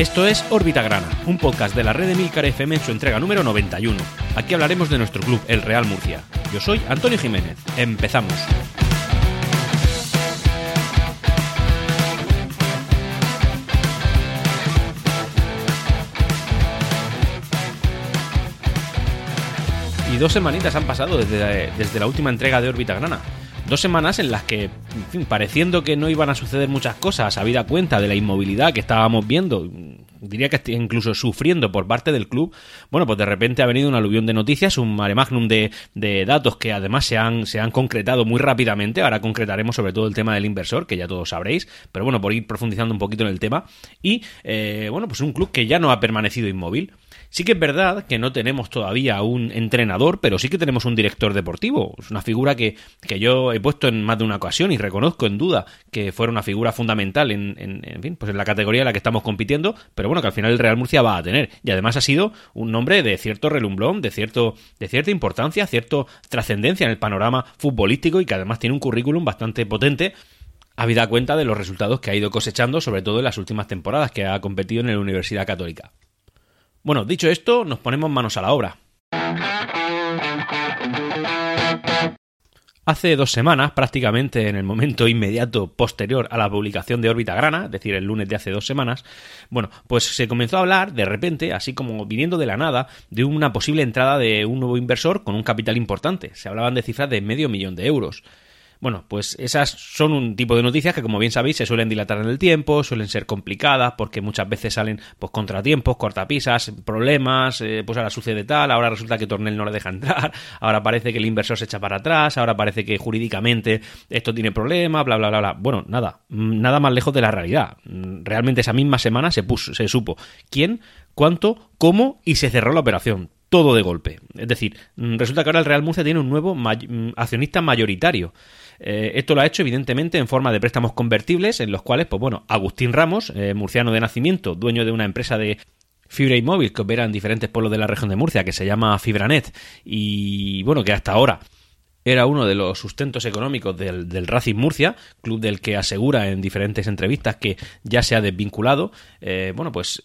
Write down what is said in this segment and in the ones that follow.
Esto es Órbita Grana, un podcast de la red de Milcar FM en su entrega número 91. Aquí hablaremos de nuestro club, el Real Murcia. Yo soy Antonio Jiménez. Empezamos. Y dos semanitas han pasado desde, desde la última entrega de Órbita Grana. Dos semanas en las que, en fin, pareciendo que no iban a suceder muchas cosas, habida cuenta de la inmovilidad que estábamos viendo, diría que incluso sufriendo por parte del club, bueno, pues de repente ha venido un aluvión de noticias, un mare magnum de, datos que además se han, se han concretado muy rápidamente. Ahora concretaremos sobre todo el tema del inversor, que ya todos sabréis, pero bueno, por ir profundizando un poquito en el tema. Y, eh, bueno, pues un club que ya no ha permanecido inmóvil. Sí que es verdad que no tenemos todavía un entrenador, pero sí que tenemos un director deportivo. Es una figura que, que yo he puesto en más de una ocasión y reconozco en duda que fuera una figura fundamental en, en, en, fin, pues en la categoría en la que estamos compitiendo, pero bueno, que al final el Real Murcia va a tener. Y además ha sido un nombre de cierto relumbrón, de, cierto, de cierta importancia, cierta trascendencia en el panorama futbolístico y que además tiene un currículum bastante potente habida cuenta de los resultados que ha ido cosechando, sobre todo en las últimas temporadas que ha competido en la Universidad Católica. Bueno, dicho esto, nos ponemos manos a la obra. Hace dos semanas, prácticamente en el momento inmediato posterior a la publicación de órbita grana, es decir, el lunes de hace dos semanas, bueno, pues se comenzó a hablar de repente, así como viniendo de la nada, de una posible entrada de un nuevo inversor con un capital importante. Se hablaban de cifras de medio millón de euros. Bueno, pues esas son un tipo de noticias que, como bien sabéis, se suelen dilatar en el tiempo, suelen ser complicadas, porque muchas veces salen pues contratiempos, cortapisas, problemas, eh, pues ahora sucede tal, ahora resulta que Tornel no le deja entrar, ahora parece que el inversor se echa para atrás, ahora parece que jurídicamente esto tiene problemas, bla, bla, bla, bla. Bueno, nada, nada más lejos de la realidad. Realmente esa misma semana se, puso, se supo quién, cuánto, cómo y se cerró la operación todo de golpe. Es decir, resulta que ahora el Real Murcia tiene un nuevo may accionista mayoritario. Eh, esto lo ha hecho evidentemente en forma de préstamos convertibles en los cuales, pues bueno, Agustín Ramos, eh, murciano de nacimiento, dueño de una empresa de fibra y móvil que opera en diferentes pueblos de la región de Murcia, que se llama Fibranet, y bueno, que hasta ahora era uno de los sustentos económicos del, del, Racing Murcia, club del que asegura en diferentes entrevistas que ya se ha desvinculado. Eh, bueno, pues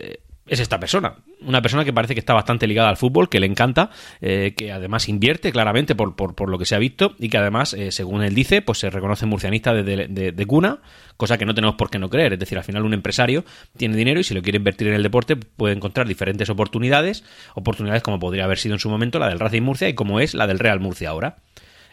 es esta persona. Una persona que parece que está bastante ligada al fútbol, que le encanta, eh, que además invierte claramente por, por, por, lo que se ha visto y que además, eh, según él dice, pues se reconoce murcianista de, de, cuna, cosa que no tenemos por qué no creer. Es decir, al final un empresario tiene dinero y si lo quiere invertir en el deporte puede encontrar diferentes oportunidades, oportunidades como podría haber sido en su momento la del Racing Murcia y como es la del Real Murcia ahora.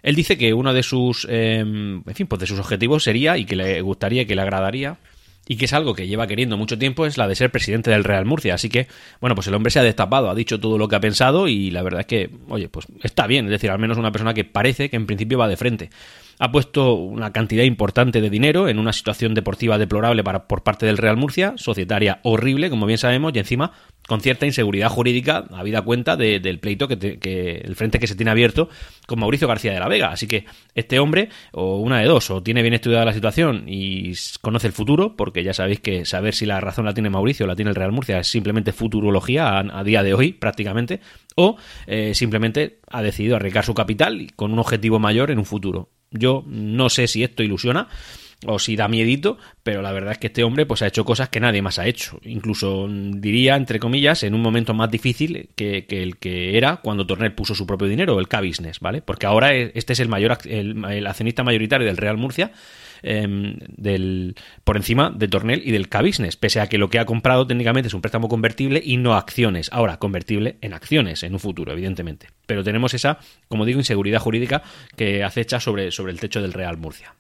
Él dice que uno de sus, eh, en fin, pues de sus objetivos sería y que le gustaría, que le agradaría y que es algo que lleva queriendo mucho tiempo, es la de ser presidente del Real Murcia. Así que, bueno, pues el hombre se ha destapado, ha dicho todo lo que ha pensado y la verdad es que, oye, pues está bien, es decir, al menos una persona que parece que en principio va de frente ha puesto una cantidad importante de dinero en una situación deportiva deplorable para, por parte del Real Murcia, societaria horrible, como bien sabemos, y encima con cierta inseguridad jurídica, habida cuenta de, del pleito que, te, que, el frente que se tiene abierto con Mauricio García de la Vega. Así que este hombre, o una de dos, o tiene bien estudiada la situación y conoce el futuro, porque ya sabéis que saber si la razón la tiene Mauricio o la tiene el Real Murcia es simplemente futurología a, día de hoy, prácticamente, o eh, simplemente ha decidido arriesgar su capital con un objetivo mayor en un futuro. Yo no sé si esto ilusiona o si da miedito, pero la verdad es que este hombre pues ha hecho cosas que nadie más ha hecho. Incluso diría, entre comillas, en un momento más difícil que, el que era cuando Tornel puso su propio dinero, el K-Business, ¿vale? Porque ahora este es el mayor el, accionista mayoritario del Real Murcia del, por encima de Tornel y del K-Business, pese a que lo que ha comprado técnicamente es un préstamo convertible y no acciones. Ahora, convertible en acciones en un futuro, evidentemente. Pero tenemos esa, como digo, inseguridad jurídica que acecha sobre, sobre el techo del Real Murcia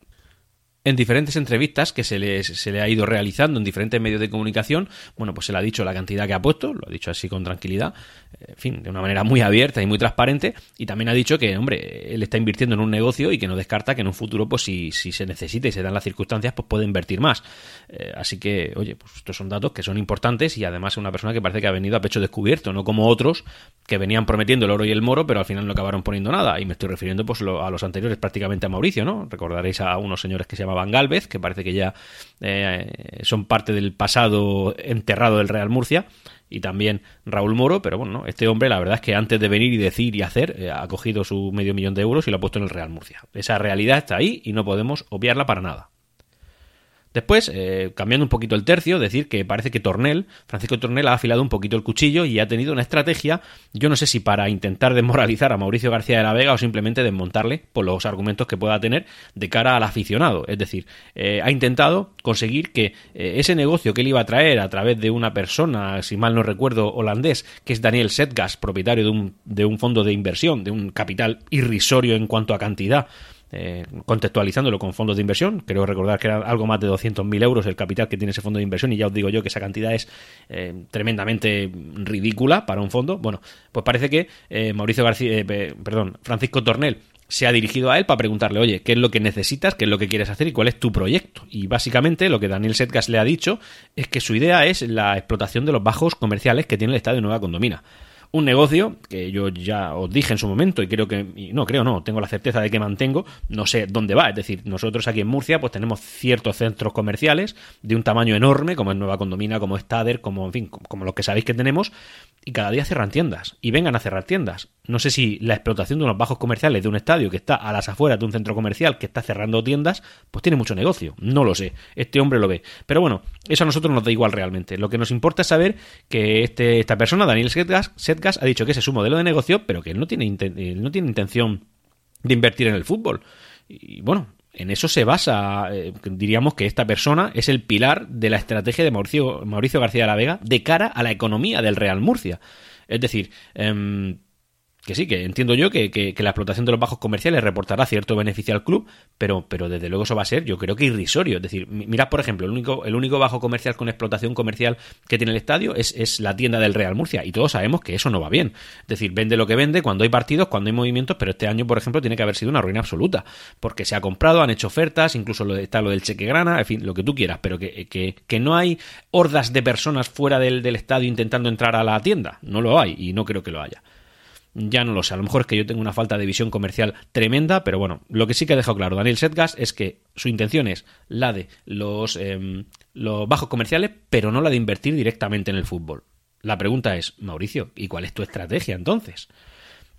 en diferentes entrevistas que se le, se le, ha ido realizando en diferentes medios de comunicación, bueno, pues se le ha dicho la cantidad que ha puesto, lo ha dicho así con tranquilidad, en fin, de una manera muy abierta y muy transparente, y también ha dicho que, hombre, él está invirtiendo en un negocio y que no descarta que en un futuro, pues si, si se necesita y se dan las circunstancias, pues puede invertir más. Eh, así que, oye, pues estos son datos que son importantes y además es una persona que parece que ha venido a pecho descubierto, no como otros que venían prometiendo el oro y el moro, pero al final no acabaron poniendo nada. Y me estoy refiriendo pues a los anteriores, prácticamente a Mauricio, ¿no? Recordaréis a unos señores que se llamaban Galvez, que parece que ya eh, son parte del pasado enterrado del Real Murcia, y también Raúl Moro, pero bueno, este hombre la verdad es que antes de venir y decir y hacer, eh, ha cogido su medio millón de euros y lo ha puesto en el Real Murcia. Esa realidad está ahí y no podemos obviarla para nada. Después, eh, cambiando un poquito el tercio, decir que parece que Tornel, Francisco Tornel, ha afilado un poquito el cuchillo y ha tenido una estrategia, yo no sé si para intentar desmoralizar a Mauricio García de la Vega o simplemente desmontarle por los argumentos que pueda tener de cara al aficionado. Es decir, eh, ha intentado conseguir que eh, ese negocio que él iba a traer a través de una persona, si mal no recuerdo, holandés, que es Daniel Setgas, propietario de un, de un fondo de inversión, de un capital irrisorio en cuanto a cantidad, eh, contextualizándolo con fondos de inversión. Creo recordar que era algo más de 200.000 euros el capital que tiene ese fondo de inversión y ya os digo yo que esa cantidad es eh, tremendamente ridícula para un fondo. Bueno, pues parece que eh, Mauricio García, perdón, Francisco Tornel se ha dirigido a él para preguntarle, oye, ¿qué es lo que necesitas? ¿Qué es lo que quieres hacer? ¿Y cuál es tu proyecto? Y básicamente lo que Daniel Setgas le ha dicho es que su idea es la explotación de los bajos comerciales que tiene el Estadio Nueva Condomina un negocio que yo ya os dije en su momento y creo que, no creo, no, tengo la certeza de que mantengo, no sé dónde va, es decir, nosotros aquí en Murcia pues tenemos ciertos centros comerciales de un tamaño enorme, como es Nueva Condomina, como es Tader, como, en fin, como los que sabéis que tenemos, y cada día cierran tiendas, y vengan a cerrar tiendas. No sé si la explotación de unos bajos comerciales de un estadio que está a las afueras de un centro comercial que está cerrando tiendas, pues tiene mucho negocio, no lo sé, este hombre lo ve. Pero bueno, eso a nosotros nos da igual realmente, lo que nos importa es saber que este, esta persona, Daniel Setgas, ha dicho que ese es su modelo de negocio, pero que él no tiene, no tiene intención de invertir en el fútbol. Y bueno, en eso se basa, eh, diríamos que esta persona es el pilar de la estrategia de Mauricio, Mauricio García de la Vega de cara a la economía del Real Murcia. Es decir, em, que sí, que entiendo yo que, que, la explotación de los bajos comerciales reportará cierto beneficio al club, pero, pero desde luego eso va a ser, yo creo que irrisorio. Es decir, mirad, por ejemplo, el único, el único bajo comercial con explotación comercial que tiene el estadio es, es la tienda del Real Murcia, y todos sabemos que eso no va bien. Es decir, vende lo que vende cuando hay partidos, cuando hay movimientos, pero este año, por ejemplo, tiene que haber sido una ruina absoluta, porque se ha comprado, han hecho ofertas, incluso lo, está lo del cheque grana, en fin, lo que tú quieras, pero que, que, que no hay hordas de personas fuera del, del estadio intentando entrar a la tienda. No lo hay, y no creo que lo haya. Ya no lo sé, a lo mejor es que yo tengo una falta de visión comercial tremenda, pero bueno, lo que sí que ha dejado claro Daniel Setgas es que su intención es la de los, em, los bajos comerciales, pero no la de invertir directamente en el fútbol. La pregunta es, Mauricio, ¿y cuál es tu estrategia entonces?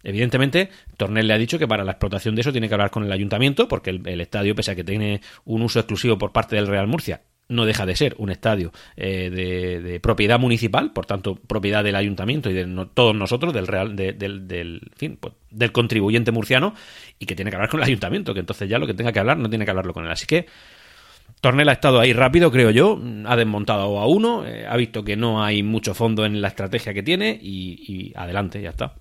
Evidentemente, Tornel le ha dicho que para la explotación de eso tiene que hablar con el ayuntamiento, porque el, estadio, pese a que tiene un uso exclusivo por parte del Real Murcia, no deja de ser un estadio eh, de, propiedad municipal, por tanto, propiedad del ayuntamiento y de todos nosotros, del real, del, fin, pues, del contribuyente murciano, y que tiene que hablar con el ayuntamiento, que entonces ya lo que tenga que hablar no tiene que hablarlo con él. Así que Tornel ha estado ahí rápido, creo yo, ha desmontado a uno, eh, ha visto que no hay mucho fondo en la estrategia que tiene y adelante, ya está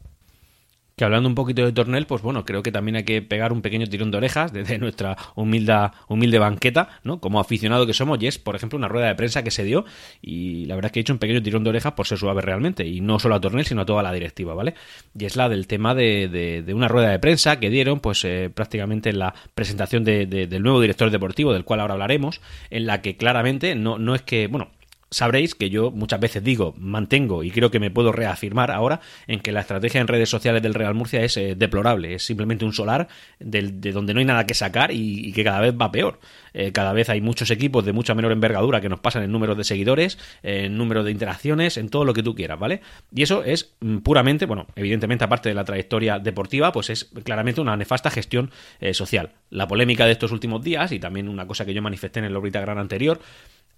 que hablando un poquito de Tornel, pues bueno, creo que también hay que pegar un pequeño tirón de orejas desde nuestra humilde, humilde banqueta, ¿no? Como aficionado que somos, y es, por ejemplo, una rueda de prensa que se dio, y la verdad es que he hecho un pequeño tirón de orejas por ser suave realmente, y no solo a Tornel, sino a toda la directiva, ¿vale? Y es la del tema de, de, una rueda de prensa que dieron, pues eh, prácticamente en la presentación de, del nuevo director deportivo, del cual ahora hablaremos, en la que claramente no, no es que, bueno, sabréis que yo muchas veces digo, mantengo y creo que me puedo reafirmar ahora en que la estrategia en redes sociales del Real Murcia es eh, deplorable, es simplemente un solar de, donde no hay nada que sacar y, que cada vez va peor. Eh, cada vez hay muchos equipos de mucha menor envergadura que nos pasan en número de seguidores, en número de interacciones, en todo lo que tú quieras, ¿vale? Y eso es mm, puramente, bueno, evidentemente aparte de la trayectoria deportiva, pues es claramente una nefasta gestión eh, social. La polémica de estos últimos días y también una cosa que yo manifesté en el Obrita Gran anterior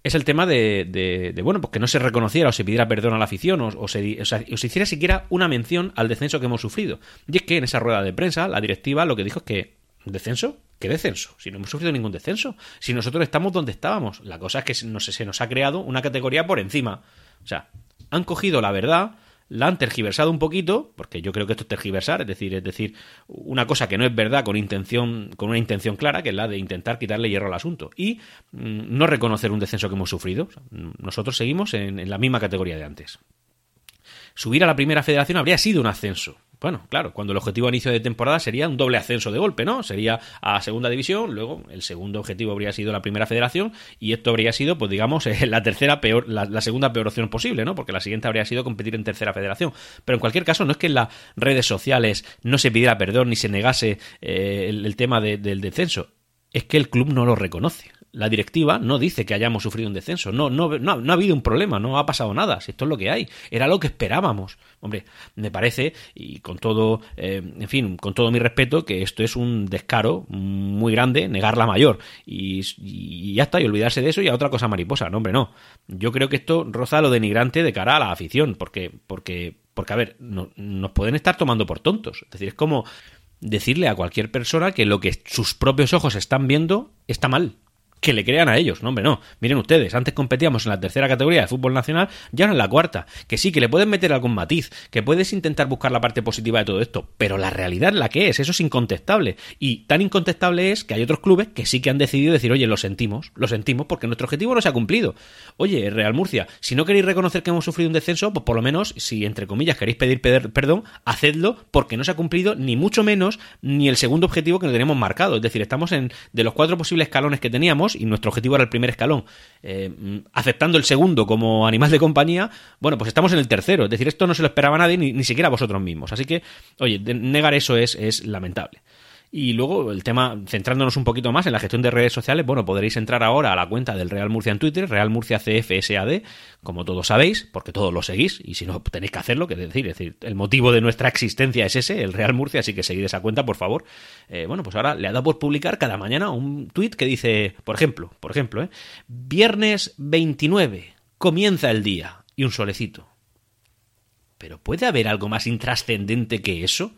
es el tema de, de, bueno, pues que no se reconociera o se pidiera perdón a la afición o, se, se, hiciera siquiera una mención al descenso que hemos sufrido. Y es que en esa rueda de prensa la directiva lo que dijo es que ¿descenso? ¿Qué descenso? Si no hemos sufrido ningún descenso. Si nosotros estamos donde estábamos. La cosa es que se nos ha creado una categoría por encima. O sea, han cogido la verdad la han tergiversado un poquito, porque yo creo que esto es tergiversar, es decir, es decir, una cosa que no es verdad con intención, con una intención clara, que es la de intentar quitarle hierro al asunto, y mm, no reconocer un descenso que hemos sufrido. nosotros seguimos en la misma categoría de antes. Subir a la primera federación habría sido un ascenso. Bueno, claro, cuando el objetivo a inicio de temporada sería un doble ascenso de golpe, ¿no? Sería a segunda división, luego el segundo objetivo habría sido la primera federación y esto habría sido, pues digamos, la tercera peor, la, segunda peor opción posible, ¿no? Porque la siguiente habría sido competir en tercera federación. Pero en cualquier caso, no es que en las redes sociales no se pidiera perdón ni se negase eh, el, tema del descenso, es que el club no lo reconoce La directiva no dice que hayamos sufrido un descenso. No, no, no, ha habido un problema, no ha pasado nada. Si esto es lo que hay. Era lo que esperábamos. Hombre, me parece, y con todo, eh, en fin, con todo mi respeto, que esto es un descaro muy grande, negar la mayor. Y, ya está, y olvidarse de eso y a otra cosa mariposa. No, hombre, no. Yo creo que esto roza lo denigrante de cara a la afición. Porque, porque, porque a ver, no, nos pueden estar tomando por tontos. Es decir, es como decirle a cualquier persona que lo que sus propios ojos están viendo está mal que le crean a ellos. No, hombre, no. Miren ustedes, antes competíamos en la tercera categoría de fútbol nacional, ya no en la cuarta. Que sí, que le pueden meter algún matiz, que puedes intentar buscar la parte positiva de todo esto, pero la realidad la que es, eso es incontestable. Y tan incontestable es que hay otros clubes que sí que han decidido decir, oye, lo sentimos, lo sentimos porque nuestro objetivo no se ha cumplido. Oye, Real Murcia, si no queréis reconocer que hemos sufrido un descenso, pues por lo menos, si entre comillas queréis pedir perdón, hacedlo porque no se ha cumplido ni mucho menos ni el segundo objetivo que nos tenemos marcado. Es decir, estamos en de los cuatro posibles escalones que teníamos, y nuestro objetivo era el primer escalón, eh, aceptando el segundo como animal de compañía, bueno, pues estamos en el tercero. Es decir, esto no se lo esperaba nadie, ni, ni siquiera vosotros mismos. Así que, oye, negar eso es, es lamentable. Y luego el tema, centrándonos un poquito más en la gestión de redes sociales, bueno, podréis entrar ahora a la cuenta del Real Murcia en Twitter, Real Murcia CFSAD, como todos sabéis, porque todos lo seguís, y si no tenéis que hacerlo, que decir, es decir, el motivo de nuestra existencia es ese, el Real Murcia, así que seguid esa cuenta, por favor. Eh, bueno, pues ahora le ha dado por publicar cada mañana un tweet que dice, por ejemplo, por ejemplo, ¿eh? viernes 29, comienza el día, y un solecito. Pero ¿puede haber algo más intrascendente que eso?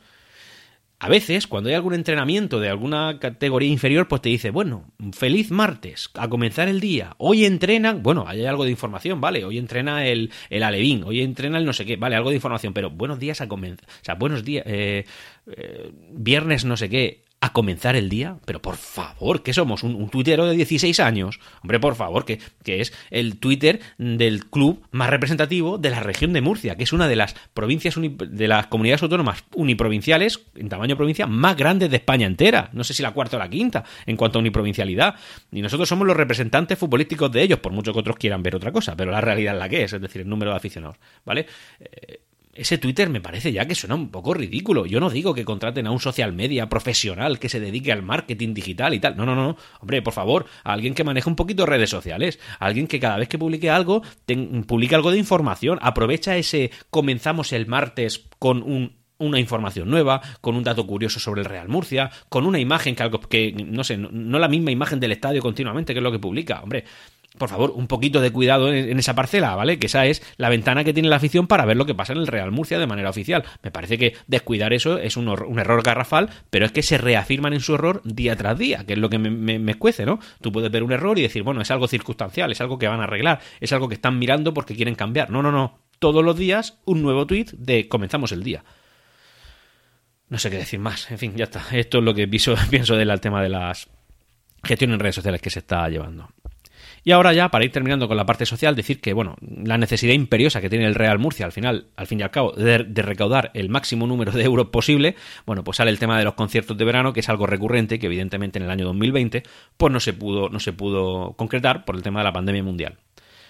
A veces, cuando hay algún entrenamiento de alguna categoría inferior, pues te dice, bueno, feliz martes, a comenzar el día. Hoy entrenan, bueno, hay algo de información, ¿vale? Hoy entrena el, el Alevín, hoy entrena el no sé qué, ¿vale? Algo de información, pero buenos días a comenzar. O sea, buenos días, eh, eh, viernes no sé qué, a comenzar el día. Pero por favor, ¿qué somos? ¿Un, un tuitero de 16 años? Hombre, por favor, que, que, es el Twitter del club más representativo de la región de Murcia, que es una de las provincias, de las comunidades autónomas uniprovinciales, en tamaño provincia, más grandes de España entera. No sé si la cuarta o la quinta en cuanto a uniprovincialidad. Y nosotros somos los representantes futbolísticos de ellos, por mucho que otros quieran ver otra cosa, pero la realidad es la que es, es decir, el número de aficionados, ¿vale? Eh, ese Twitter me parece ya que suena un poco ridículo. Yo no digo que contraten a un social media profesional que se dedique al marketing digital y tal. No, no, no. Hombre, por favor, alguien que maneje un poquito redes sociales. alguien que cada vez que publique algo, publique algo de información. Aprovecha ese comenzamos el martes con un una información nueva, con un dato curioso sobre el Real Murcia, con una imagen que algo que no sé, no la misma imagen del estadio continuamente, que es lo que publica. Hombre, por favor, un poquito de cuidado en, esa parcela, ¿vale? Que esa es la ventana que tiene la afición para ver lo que pasa en el Real Murcia de manera oficial. Me parece que descuidar eso es un, error garrafal, pero es que se reafirman en su error día tras día, que es lo que me, escuece, ¿no? Tú puedes ver un error y decir, bueno, es algo circunstancial, es algo que van a arreglar, es algo que están mirando porque quieren cambiar. No, no, no. Todos los días un nuevo tweet de comenzamos el día. No sé qué decir más. En fin, ya está. Esto es lo que pienso, pienso del tema de las gestiones en redes sociales que se está llevando. Y ahora ya, para ir terminando con la parte social, decir que, bueno, la necesidad imperiosa que tiene el Real Murcia al final, al fin y al cabo, de, recaudar el máximo número de euros posible, bueno, pues sale el tema de los conciertos de verano, que es algo recurrente, que evidentemente en el año 2020, pues no se pudo, no se pudo concretar por el tema de la pandemia mundial.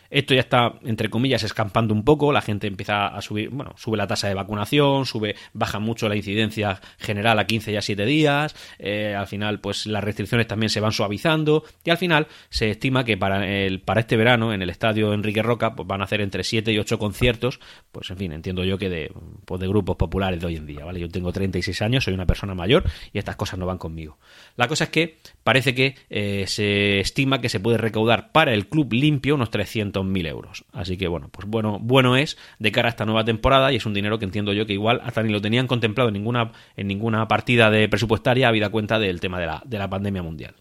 Esto ya está, entre comillas, escampando un poco, la gente empieza a subir, bueno, sube la tasa de vacunación, sube, baja mucho la incidencia general a 15 y a 7 días, eh, al final, pues las restricciones también se van suavizando, y al final se estima que para, el, para este verano, en el estadio Enrique Roca, pues van a hacer entre 7 y 8 conciertos, pues en fin, entiendo yo que de, pues de grupos populares de hoy en día, ¿vale? Yo tengo 36 años, soy una persona mayor, y estas cosas no van conmigo. La cosa es que parece que eh, se estima que se puede recaudar para el club limpio unos 300.000 euros. Así que bueno, pues bueno, bueno es de cara a esta nueva temporada y es un dinero que entiendo yo que igual hasta ni lo tenían contemplado en ninguna, en ninguna partida de presupuestaria habida cuenta del tema de la, de la pandemia mundial.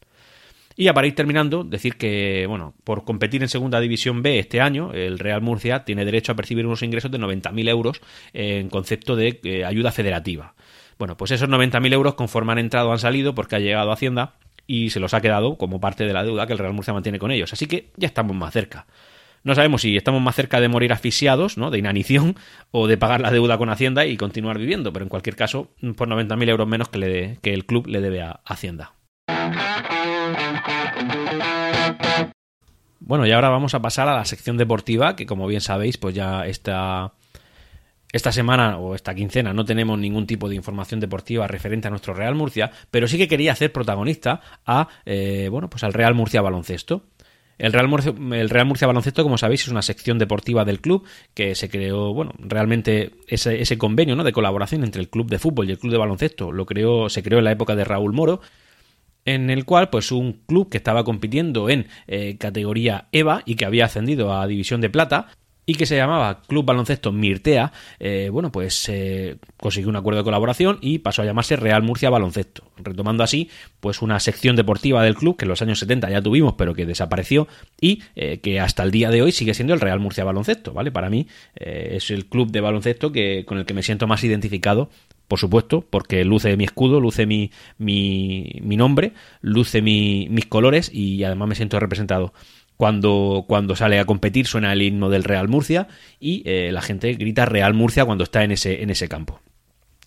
Y ya para ir terminando, decir que, bueno, por competir en Segunda División B este año, el Real Murcia tiene derecho a percibir unos ingresos de 90.000 euros en concepto de eh, ayuda federativa. Bueno, pues esos 90.000 euros conforme han entrado han salido porque ha llegado Hacienda y se los ha quedado como parte de la deuda que el Real Murcia mantiene con ellos. Así que ya estamos más cerca. No sabemos si estamos más cerca de morir asfixiados, ¿no? de inanición, o de pagar la deuda con Hacienda y continuar viviendo, pero en cualquier caso, por 90.000 euros menos que, el club le debe a Hacienda. Bueno, y ahora vamos a pasar a la sección deportiva, que como bien sabéis, pues ya está esta semana o esta quincena no tenemos ningún tipo de información deportiva referente a nuestro Real Murcia, pero sí que quería hacer protagonista a, eh, bueno, pues al Real Murcia Baloncesto. El Real, Murcia, Baloncesto, como sabéis, es una sección deportiva del club que se creó, bueno, realmente ese, ese convenio ¿no? de colaboración entre el club de fútbol y el club de baloncesto lo creó, se creó en la época de Raúl Moro en el cual pues un club que estaba compitiendo en eh, categoría EVA y que había ascendido a División de Plata y que se llamaba Club Baloncesto Mirtea, eh, bueno, pues eh, consiguió un acuerdo de colaboración y pasó a llamarse Real Murcia Baloncesto, retomando así pues una sección deportiva del club que en los años 70 ya tuvimos pero que desapareció y eh, que hasta el día de hoy sigue siendo el Real Murcia Baloncesto, ¿vale? Para mí es el club de baloncesto que, con el que me siento más identificado por supuesto, porque luce mi escudo, luce mi, mi, mi nombre, luce mi, mis colores y además me siento representado cuando, cuando sale a competir suena el himno del Real Murcia y eh, la gente grita Real Murcia cuando está en ese, en ese campo.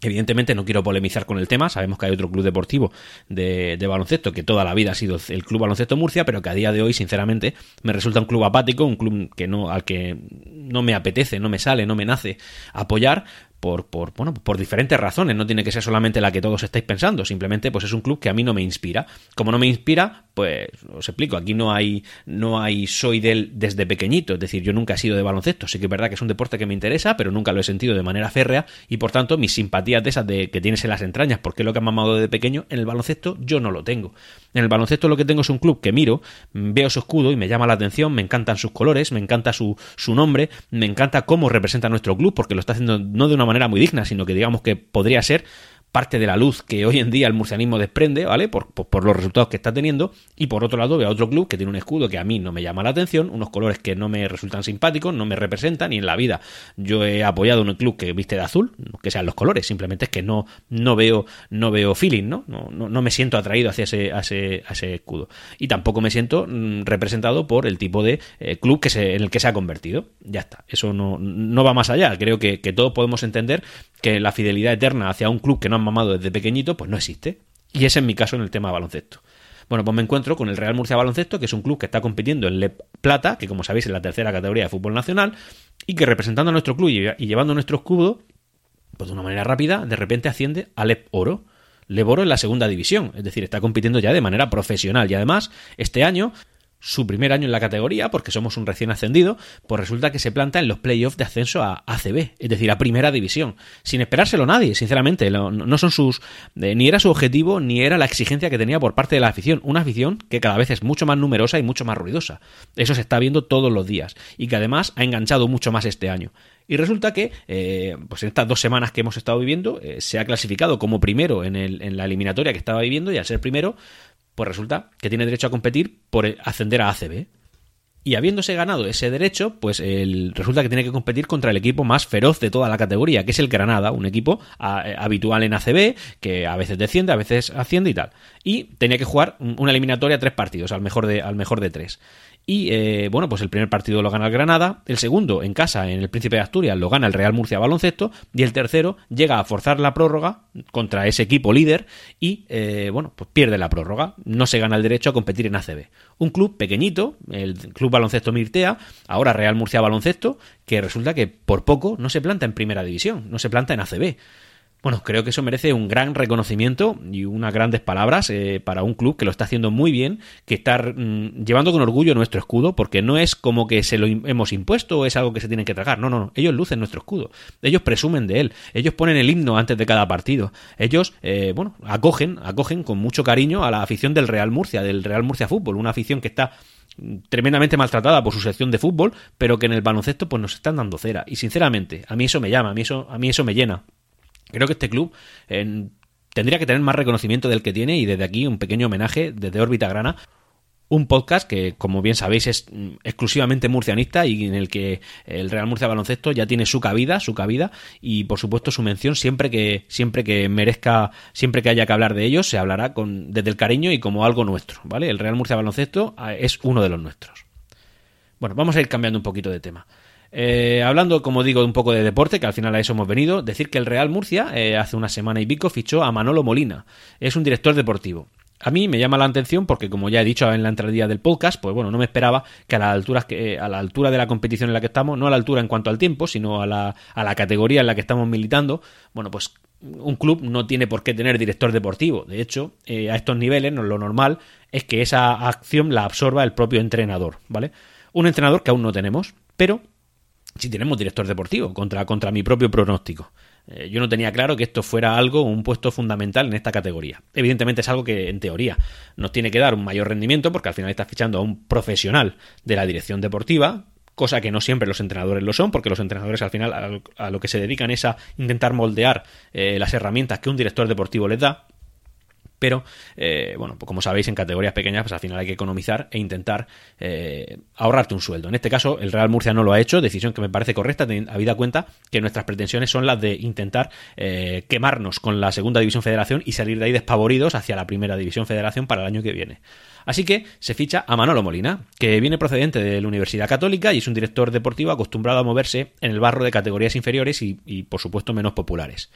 Evidentemente no quiero polemizar con el tema, sabemos que hay otro club deportivo de, de, baloncesto que toda la vida ha sido el Club Baloncesto Murcia, pero que a día de hoy, sinceramente, me resulta un club apático, un club que no, al que no me apetece, no me sale, no me nace apoyar, por, por, bueno, por diferentes razones. No tiene que ser solamente la que todos estáis pensando. Simplemente, pues es un club que a mí no me inspira. Como no me inspira, pues os explico. Aquí no hay, no hay soy de él desde pequeñito. Es decir, yo nunca he sido de baloncesto. Sí que es verdad que es un deporte que me interesa, pero nunca lo he sentido de manera férrea. Y por tanto, mis simpatías de esas de que tienes en las entrañas, porque es lo que han mamado de pequeño, en el baloncesto yo no lo tengo. En el baloncesto lo que tengo es un club que miro, veo su escudo y me llama la atención, me encantan sus colores, me encanta su, su nombre, me encanta cómo representa nuestro club, porque lo está haciendo no de una manera muy digna, sino que digamos que podría ser parte de la luz que hoy en día el murcianismo desprende, ¿vale? Por, los resultados que está teniendo. Y por otro lado, veo a otro club que tiene un escudo que a mí no me llama la atención, unos colores que no me resultan simpáticos, no me representan, y en la vida yo he apoyado un club que viste de azul, que sean los colores, simplemente es que no, no veo, no veo feeling, ¿no? No, no, me siento atraído hacia ese, a ese, ese escudo. Y tampoco me siento mm, representado por el tipo de eh, club que se, en el que se ha convertido. Ya está. Eso no, no va más allá. Creo que, que todos podemos entender que la fidelidad eterna hacia un club que no mamado desde pequeñito, pues no existe. Y ese es mi caso en el tema de baloncesto. Bueno, pues me encuentro con el Real Murcia Baloncesto, que es un club que está compitiendo en Le Plata, que como sabéis es la tercera categoría de fútbol nacional, y que representando a nuestro club y llevando nuestro escudo, pues de una manera rápida, de repente asciende a Lep Oro. Lep Oro en la segunda división, es decir, está compitiendo ya de manera profesional y además este año su primer año en la categoría, porque somos un recién ascendido, pues resulta que se planta en los playoffs de ascenso a ACB, es decir, a primera división, sin esperárselo nadie, sinceramente, no, son sus, eh, ni era su objetivo, ni era la exigencia que tenía por parte de la afición, una afición que cada vez es mucho más numerosa y mucho más ruidosa, eso se está viendo todos los días, y que además ha enganchado mucho más este año. Y resulta que, eh, pues en estas dos semanas que hemos estado viviendo, eh, se ha clasificado como primero en, el, en la eliminatoria que estaba viviendo, y al ser primero, pues resulta que tiene derecho a competir por ascender a ACB. Y habiéndose ganado ese derecho, pues resulta que tiene que competir contra el equipo más feroz de toda la categoría, que es el Granada, un equipo eh, habitual en ACB, que a veces desciende, a veces asciende y tal. Y tenía que jugar una eliminatoria tres partidos, al mejor de, al mejor de tres. Y eh, bueno, pues el primer partido lo gana el Granada, el segundo en casa en el Príncipe de Asturias lo gana el Real Murcia Baloncesto y el tercero llega a forzar la prórroga contra ese equipo líder y eh, bueno, pues pierde la prórroga, no se gana el derecho a competir en ACB. Un club pequeñito, el Club Baloncesto Mirtea, ahora Real Murcia Baloncesto, que resulta que por poco no se planta en primera división, no se planta en ACB. Bueno, creo que eso merece un gran reconocimiento y unas grandes palabras eh, para un club que lo está haciendo muy bien, que está mm, llevando con orgullo nuestro escudo, porque no es como que se lo hemos impuesto o es algo que se tienen que tragar. No, no, no. Ellos lucen nuestro escudo. Ellos presumen de él. Ellos ponen el himno antes de cada partido. Ellos, eh, bueno, acogen, acogen con mucho cariño a la afición del Real Murcia, del Real Murcia Fútbol, una afición que está tremendamente maltratada por su sección de fútbol, pero que en el baloncesto pues nos están dando cera. Y sinceramente, a mí eso me llama, a mí eso, a mí eso me llena. Creo que este club tendría que tener más reconocimiento del que tiene y desde aquí un pequeño homenaje desde órbita grana un podcast que, como bien sabéis, es mm, exclusivamente murcianista y en el que el Real Murcia Baloncesto ya tiene su cabida, su cabida y, por supuesto, su mención siempre que siempre que merezca, siempre que haya que hablar de ellos, se hablará con desde el cariño y como algo nuestro, ¿vale? El Real Murcia Baloncesto ah, es uno de los nuestros. Bueno, vamos a ir cambiando un poquito de tema. Eh, hablando, como digo, un poco de deporte, que al final a eso hemos venido, decir que el Real Murcia eh, hace una semana y pico fichó a Manolo Molina. Es un director deportivo. A mí me llama la atención porque, como ya he dicho en la entradilla del podcast, pues bueno, no me esperaba que a la altura, que, a la altura de la competición en la que estamos, no a la altura en cuanto al tiempo, sino a la, a la categoría en la que estamos militando, bueno, pues un club no tiene por qué tener director deportivo. De hecho, eh, a estos niveles lo normal es que esa acción la absorba el propio entrenador, ¿vale? Un entrenador que aún no tenemos, pero sí tenemos director deportivo, contra, contra mi propio pronóstico. Eh, yo no tenía claro que esto fuera algo, un puesto fundamental en esta categoría. Evidentemente es algo que, en teoría, nos tiene que dar un mayor rendimiento, porque al final estás fichando a un profesional de la dirección deportiva, cosa que no siempre los entrenadores lo son, porque los entrenadores al final a lo, que se dedican es a intentar moldear eh, las herramientas que un director deportivo les da pero eh, bueno, pues como sabéis en categorías pequeñas pues al final hay que economizar e intentar eh, ahorrarte un sueldo. En este caso el Real Murcia no lo ha hecho, decisión que me parece correcta, habida cuenta que nuestras pretensiones son las de intentar eh, quemarnos con la segunda división federación y salir de ahí despavoridos hacia la primera división federación para el año que viene. Así que se ficha a Manolo Molina, que viene procedente de la Universidad Católica y es un director deportivo acostumbrado a moverse en el barro de categorías inferiores y por supuesto menos populares.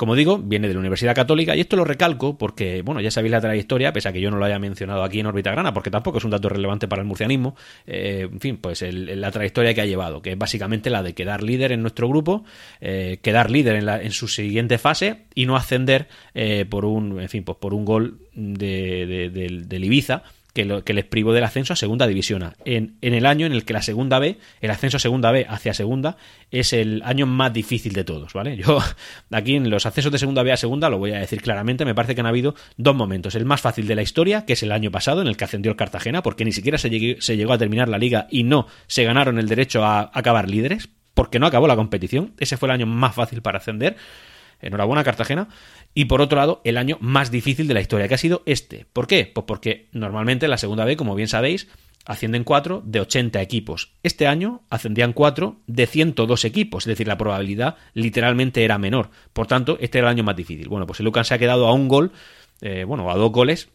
Como digo, viene de la Universidad Católica y esto lo recalco porque, bueno, ya sabéis la trayectoria, pese a que yo no lo haya mencionado aquí en órbita grana, porque tampoco es un dato relevante para el murcianismo, eh, en fin, pues la trayectoria que ha llevado, que es básicamente la de quedar líder en nuestro grupo, eh, quedar líder en, la, en, su siguiente fase y no ascender eh, por un, en fin, pues por un gol de, del Ibiza, que, lo, que les privó del ascenso a segunda división En, en, el año en el que la segunda B, el ascenso a segunda B hacia segunda, es el año más difícil de todos, ¿vale? Yo aquí en los ascensos de segunda B a segunda lo voy a decir claramente, me parece que han habido dos momentos. El más fácil de la historia, que es el año pasado en el que ascendió el Cartagena, porque ni siquiera se llegó, se llegó a terminar la liga y no se ganaron el derecho a acabar líderes, porque no acabó la competición. Ese fue el año más fácil para ascender. Enhorabuena Cartagena. Y por otro lado, el año más difícil de la historia, que ha sido este. ¿Por qué? Pues porque normalmente la segunda B, como bien sabéis, ascienden 4 de 80 equipos. Este año ascendían 4 de 102 equipos, es decir, la probabilidad literalmente era menor. Por tanto, este era el año más difícil. Bueno, pues el se ha quedado a un gol, eh, bueno, a dos goles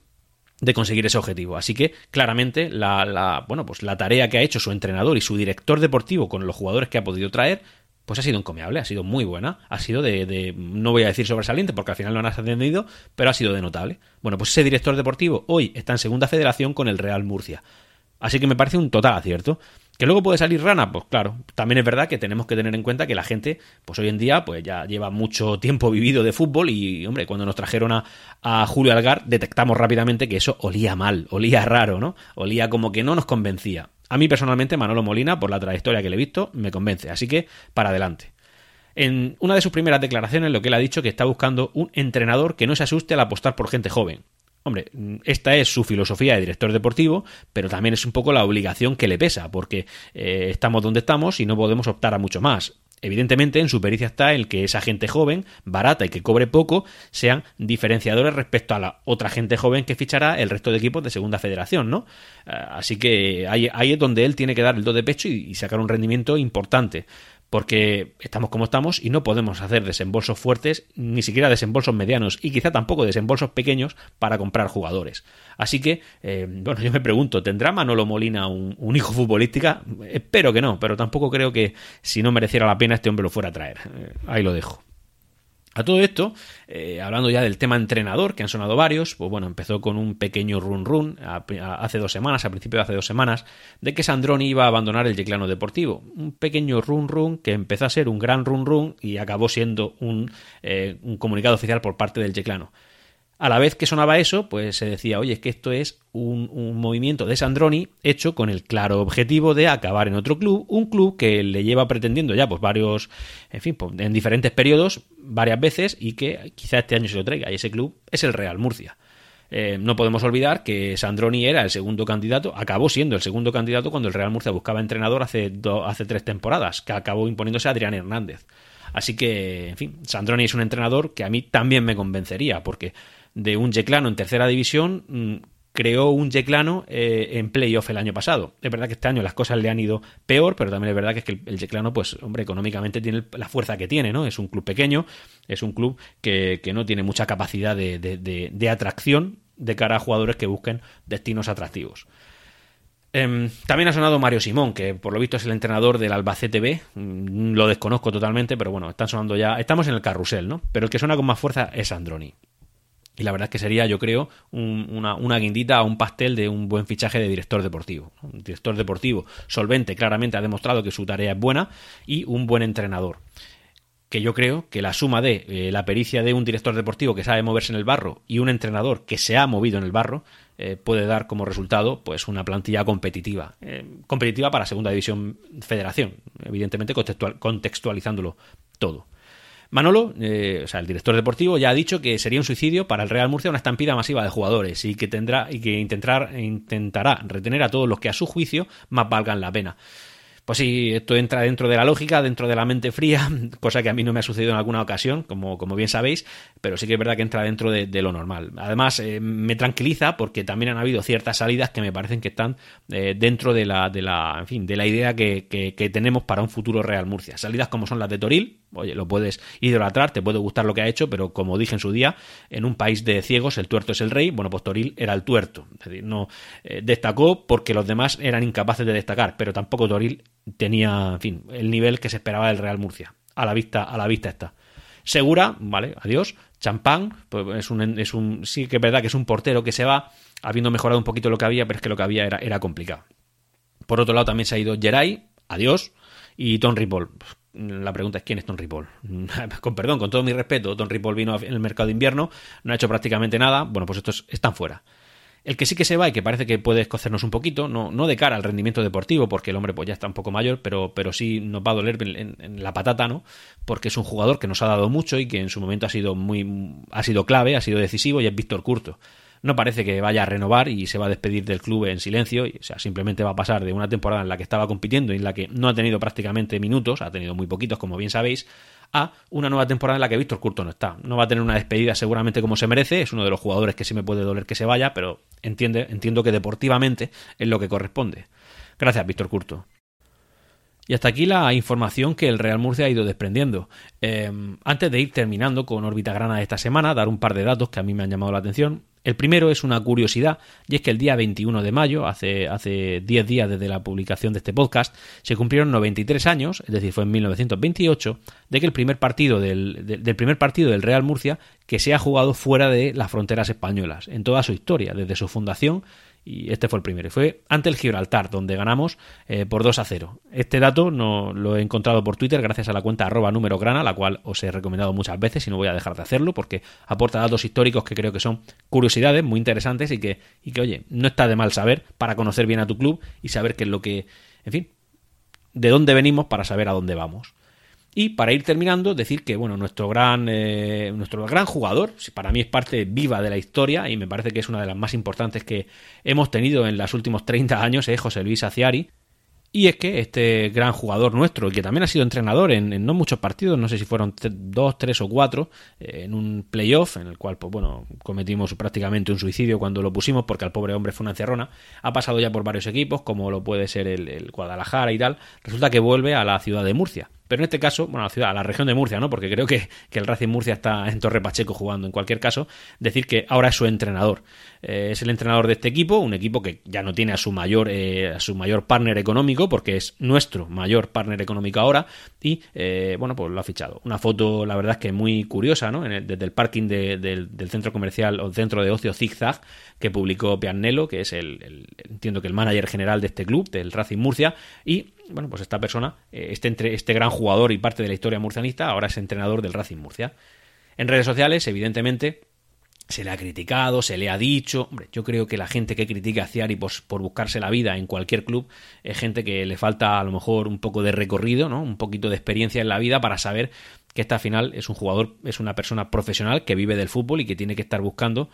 de conseguir ese objetivo. Así que claramente la, la, bueno, pues la tarea que ha hecho su entrenador y su director deportivo con los jugadores que ha podido traer pues ha sido encomiable, ha sido muy buena, ha sido de, no voy a decir sobresaliente porque al final no han ascendido, pero ha sido de notable. Bueno, pues ese director deportivo hoy está en segunda federación con el Real Murcia. Así que me parece un total acierto. ¿Que luego puede salir rana? Pues claro, también es verdad que tenemos que tener en cuenta que la gente, pues hoy en día, pues ya lleva mucho tiempo vivido de fútbol y, hombre, cuando nos trajeron a, a Julio Algar, detectamos rápidamente que eso olía mal, olía raro, ¿no? Olía como que no nos convencía. A mí personalmente Manolo Molina, por la trayectoria que le he visto, me convence, así que para adelante. En una de sus primeras declaraciones lo que él ha dicho que está buscando un entrenador que no se asuste al apostar por gente joven. Hombre, esta es su filosofía de director deportivo, pero también es un poco la obligación que le pesa, porque eh, estamos donde estamos y no podemos optar a mucho más. Evidentemente, en su pericia está el que esa gente joven, barata y que cobre poco, sean diferenciadores respecto a la otra gente joven que fichará el resto de equipos de Segunda Federación, ¿no? Eh, así que ahí, es donde él tiene que dar el do de pecho y sacar un rendimiento importante porque estamos como estamos y no podemos hacer desembolsos fuertes, ni siquiera desembolsos medianos y quizá tampoco desembolsos pequeños para comprar jugadores. Así que, eh, bueno, yo me pregunto, ¿tendrá Manolo Molina un, hijo futbolística? Espero que no, pero tampoco creo que si no mereciera la pena este hombre lo fuera a traer. Eh, ahí lo dejo. A todo esto, eh, hablando ya del tema entrenador, que han sonado varios, pues bueno, empezó con un pequeño run run hace dos semanas, a principio de hace dos semanas, de que Sandroni iba a abandonar el Yeclano Deportivo. Un pequeño run run que empezó a ser un gran run run y acabó siendo un, eh, un comunicado oficial por parte del Yeclano. A la vez que sonaba eso, pues se decía, oye, es que esto es un, movimiento de Sandroni hecho con el claro objetivo de acabar en otro club, un club que le lleva pretendiendo ya pues varios, en fin, pues, en diferentes periodos, varias veces, y que quizá este año se lo traiga. Y ese club es el Real Murcia. Eh, no podemos olvidar que Sandroni era el segundo candidato, acabó siendo el segundo candidato cuando el Real Murcia buscaba entrenador hace, hace tres temporadas, que acabó imponiéndose Adrián Hernández. Así que, en fin, Sandroni es un entrenador que a mí también me convencería, porque de un Yeclano en tercera división, mm, creó un Yeclano eh, en playoff el año pasado. Es verdad que este año las cosas le han ido peor, pero también es verdad que es que el, Yeclano, pues, hombre, económicamente tiene la fuerza que tiene, ¿no? Es un club pequeño, es un club que, no tiene mucha capacidad de, de, atracción de cara a jugadores que busquen destinos atractivos. Em, también ha sonado Mario Simón, que por lo visto es el entrenador del Albacete B. Mm, lo desconozco totalmente, pero bueno, están sonando ya. Estamos en el carrusel, ¿no? Pero el que suena con más fuerza es Androni. Y la verdad es que sería, yo creo, una, una, guindita a un pastel de un buen fichaje de director deportivo. Un director deportivo solvente, claramente ha demostrado que su tarea es buena y un buen entrenador. Que yo creo que la suma de eh, la pericia de un director deportivo que sabe moverse en el barro y un entrenador que se ha movido en el barro eh, puede dar como resultado pues una plantilla competitiva. Eh, competitiva para Segunda División Federación, evidentemente contextualizándolo todo. Manolo, eh, o sea, el director deportivo, ya ha dicho que sería un suicidio para el Real Murcia una estampida masiva de jugadores y que tendrá y que intentará retener a todos los que a su juicio más valgan la pena. Pues sí, esto entra dentro de la lógica, dentro de la mente fría, cosa que a mí no me ha sucedido en alguna ocasión, como, como bien sabéis, pero sí que es verdad que entra dentro de, lo normal. Además, eh, me tranquiliza porque también han habido ciertas salidas que me parecen que están eh, dentro de la, de la, en fin, de la idea que, que tenemos para un futuro Real Murcia. Salidas como son las de Toril, oye, lo puedes idolatrar, te puede gustar lo que ha hecho, pero como dije en su día, en un país de ciegos el tuerto es el rey, bueno, pues Toril era el tuerto, es decir, no eh, destacó porque los demás eran incapaces de destacar, pero tampoco Toril tenía, en fin, el nivel que se esperaba del Real Murcia. A la vista, a la vista está. Segura, vale, adiós. Champán, pues es un, es un, sí que es verdad que es un portero que se va, habiendo mejorado un poquito lo que había, pero es que lo que había era, era complicado. Por otro lado, también se ha ido Geray, adiós, y Tom Ripoll. La pregunta es quién es Tom Ripoll. con perdón, con todo mi respeto, Tom Ripoll vino en el mercado de invierno, no ha hecho prácticamente nada. Bueno, pues estos están fuera. El que sí que se va y que parece que puede escocernos un poquito, no, no de cara al rendimiento deportivo, porque el hombre pues ya está un poco mayor, pero, pero sí nos va a doler en, la patata, ¿no? Porque es un jugador que nos ha dado mucho y que en su momento ha sido muy ha sido clave, ha sido decisivo y es Víctor Curto. No parece que vaya a renovar y se va a despedir del club en silencio, y, o sea, simplemente va a pasar de una temporada en la que estaba compitiendo y en la que no ha tenido prácticamente minutos, ha tenido muy poquitos, como bien sabéis, a una nueva temporada en la que Víctor Curto no está. No va a tener una despedida seguramente como se merece, es uno de los jugadores que sí me puede doler que se vaya, pero entiende, entiendo que deportivamente es lo que corresponde. Gracias, Víctor Curto. Y hasta aquí la información que el Real Murcia ha ido desprendiendo. Em, antes de ir terminando con órbita grana esta semana, dar un par de datos que a mí me han llamado la atención. El primero es una curiosidad, y es que el día 21 de mayo, hace, hace 10 días desde la publicación de este podcast, se cumplieron 93 años, es decir, fue en 1928, de que el primer partido del, del primer partido del Real Murcia que se ha jugado fuera de las fronteras españolas, en toda su historia, desde su fundación y este fue el primero. Fue ante el Gibraltar, donde ganamos eh, por 2 a 0. Este dato no, lo he encontrado por Twitter gracias a la cuenta arroba número grana, la cual os he recomendado muchas veces y no voy a dejar de hacerlo porque aporta datos históricos que creo que son curiosidades muy interesantes y que, y que oye, no está de mal saber para conocer bien a tu club y saber qué es lo que, en fin, de dónde venimos para saber a dónde vamos. Y para ir terminando, decir que bueno, nuestro gran, eh, nuestro gran jugador, para mí es parte viva de la historia y me parece que es una de las más importantes que hemos tenido en los últimos 30 años, es José Luis Aciari. Y es que este gran jugador nuestro, que también ha sido entrenador en, no muchos partidos, no sé si fueron dos, tres o cuatro, eh, en un playoff, en el cual, pues bueno, cometimos prácticamente un suicidio cuando lo pusimos, porque al pobre hombre fue una encerrona, ha pasado ya por varios equipos, como lo puede ser el, el Guadalajara y tal, resulta que vuelve a la ciudad de Murcia. Pero en este caso, bueno, a la ciudad, a la región de Murcia, ¿no? Porque creo que, que, el Racing Murcia está en Torre Pacheco jugando. En cualquier caso, decir que ahora es su entrenador. Eh, es el entrenador de este equipo, un equipo que ya no tiene a su mayor, eh, a su mayor partner económico, porque es nuestro mayor partner económico ahora. Y eh, bueno, pues lo ha fichado. Una foto, la verdad es que muy curiosa, ¿no? desde el parking del, centro comercial o centro de ocio Zigzag, que publicó Piannello, que es el, entiendo que el manager general de este club, del Racing Murcia. Y bueno, pues esta persona, este, entre, este gran jugador y parte de la historia murcianista, ahora es entrenador del Racing Murcia. En redes sociales, evidentemente, se le ha criticado, se le ha dicho. Hombre, yo creo que la gente que critica a Ciari por, por, buscarse la vida en cualquier club es gente que le falta a lo mejor un poco de recorrido, ¿no? Un poquito de experiencia en la vida para saber que esta final es un jugador, es una persona profesional que vive del fútbol y que tiene que estar buscando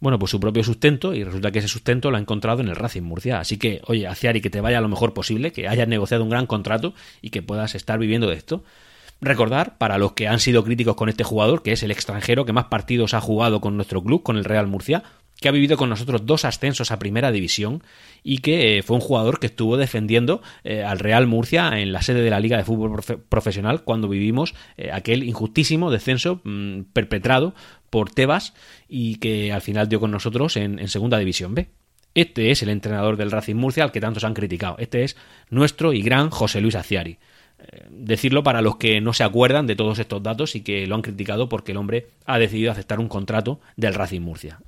bueno, pues su propio sustento y resulta que ese sustento lo ha encontrado en el Racing Murcia. Así que, oye, Aciari, que te vaya lo mejor posible, que hayas negociado un gran contrato y que puedas estar viviendo de esto. Recordar, para los que han sido críticos con este jugador, que es el extranjero que más partidos ha jugado con nuestro club, con el Real Murcia, que ha vivido con nosotros dos ascensos a primera división y que eh, fue un jugador que estuvo defendiendo eh, al Real Murcia en la sede de la Liga de Fútbol Profesional cuando vivimos eh, aquel injustísimo descenso mm, perpetrado por Tebas y que al final dio con nosotros en, en Segunda División B. Este es el entrenador del Racing Murcia al que tantos han criticado. Este es nuestro y gran José Luis Aciari. Eh, decirlo para los que no se acuerdan de todos estos datos y que lo han criticado porque el hombre ha decidido aceptar un contrato del Racing Murcia.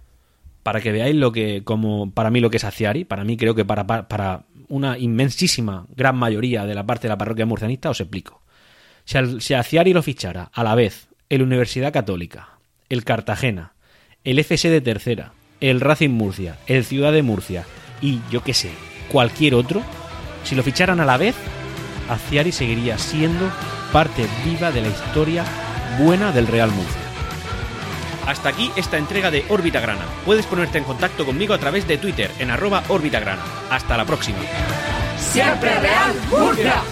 Para que veáis lo que, como para mí lo que es Aciari, para mí creo que para, para una inmensísima gran mayoría de la parte de la parroquia murcianista, os explico. Si, si Aciari lo fichara a la vez el Universidad Católica, el Cartagena, el FC de Tercera, el Racing Murcia, el Ciudad de Murcia y yo qué sé, cualquier otro, si lo ficharan a la vez, Aciari seguiría siendo parte viva de la historia buena del Real Murcia. Hasta aquí esta entrega de Órbita Grana. Puedes ponerte en contacto conmigo a través de Twitter en arroba Órbita Grana. Hasta la próxima. Siempre Real Murcia.